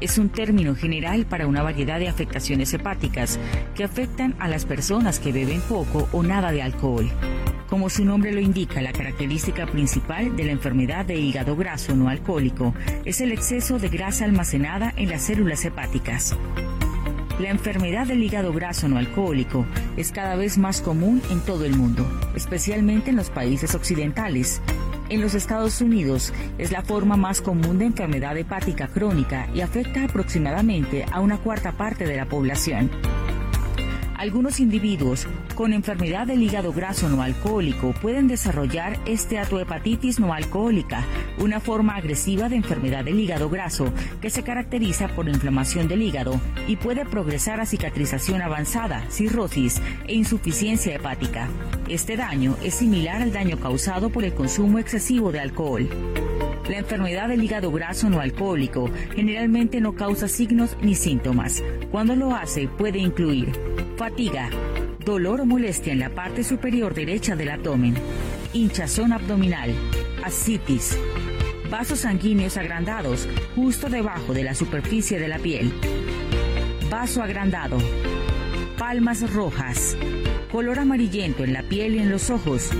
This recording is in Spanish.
es un término general para una variedad de afectaciones hepáticas que afectan a las personas que beben poco o nada de alcohol. Como su nombre lo indica, la característica principal de la enfermedad de hígado graso no alcohólico es el exceso de grasa almacenada en las células hepáticas. La enfermedad del hígado graso no alcohólico es cada vez más común en todo el mundo, especialmente en los países occidentales. En los Estados Unidos es la forma más común de enfermedad hepática crónica y afecta aproximadamente a una cuarta parte de la población. Algunos individuos con enfermedad del hígado graso no alcohólico pueden desarrollar esteatohepatitis no alcohólica, una forma agresiva de enfermedad del hígado graso que se caracteriza por inflamación del hígado y puede progresar a cicatrización avanzada, cirrosis e insuficiencia hepática. Este daño es similar al daño causado por el consumo excesivo de alcohol. La enfermedad del hígado graso no alcohólico generalmente no causa signos ni síntomas. Cuando lo hace puede incluir fatiga, dolor o molestia en la parte superior derecha del abdomen, hinchazón abdominal, ascitis, vasos sanguíneos agrandados justo debajo de la superficie de la piel, vaso agrandado, palmas rojas, color amarillento en la piel y en los ojos,